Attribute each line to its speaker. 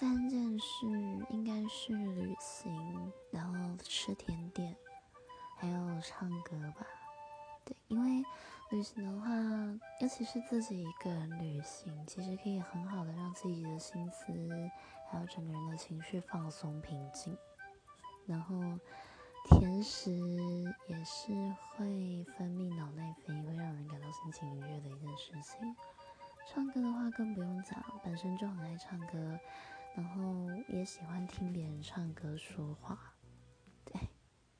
Speaker 1: 三件事应该是旅行，然后吃甜点，还有唱歌吧。对，因为旅行的话，尤其是自己一个人旅行，其实可以很好的让自己的心思，还有整个人的情绪放松平静。然后，甜食也是会分泌脑内啡，会让人感到心情愉悦的一件事情。唱歌的话更不用讲，本身就很爱唱歌，然后也喜欢听别人唱歌说话。